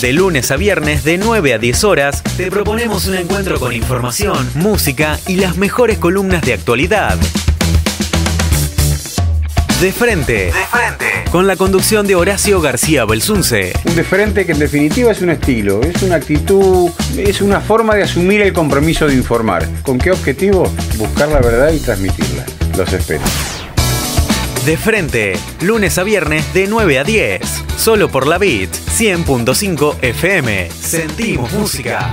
De lunes a viernes de 9 a 10 horas te proponemos un encuentro con información, música y las mejores columnas de actualidad. De frente. De frente. Con la conducción de Horacio García Belsunce. Un de frente que en definitiva es un estilo, es una actitud, es una forma de asumir el compromiso de informar. ¿Con qué objetivo? Buscar la verdad y transmitirla. Los espero. De frente, lunes a viernes de 9 a 10. Solo por la Beat 100.5 FM. Sentimos música.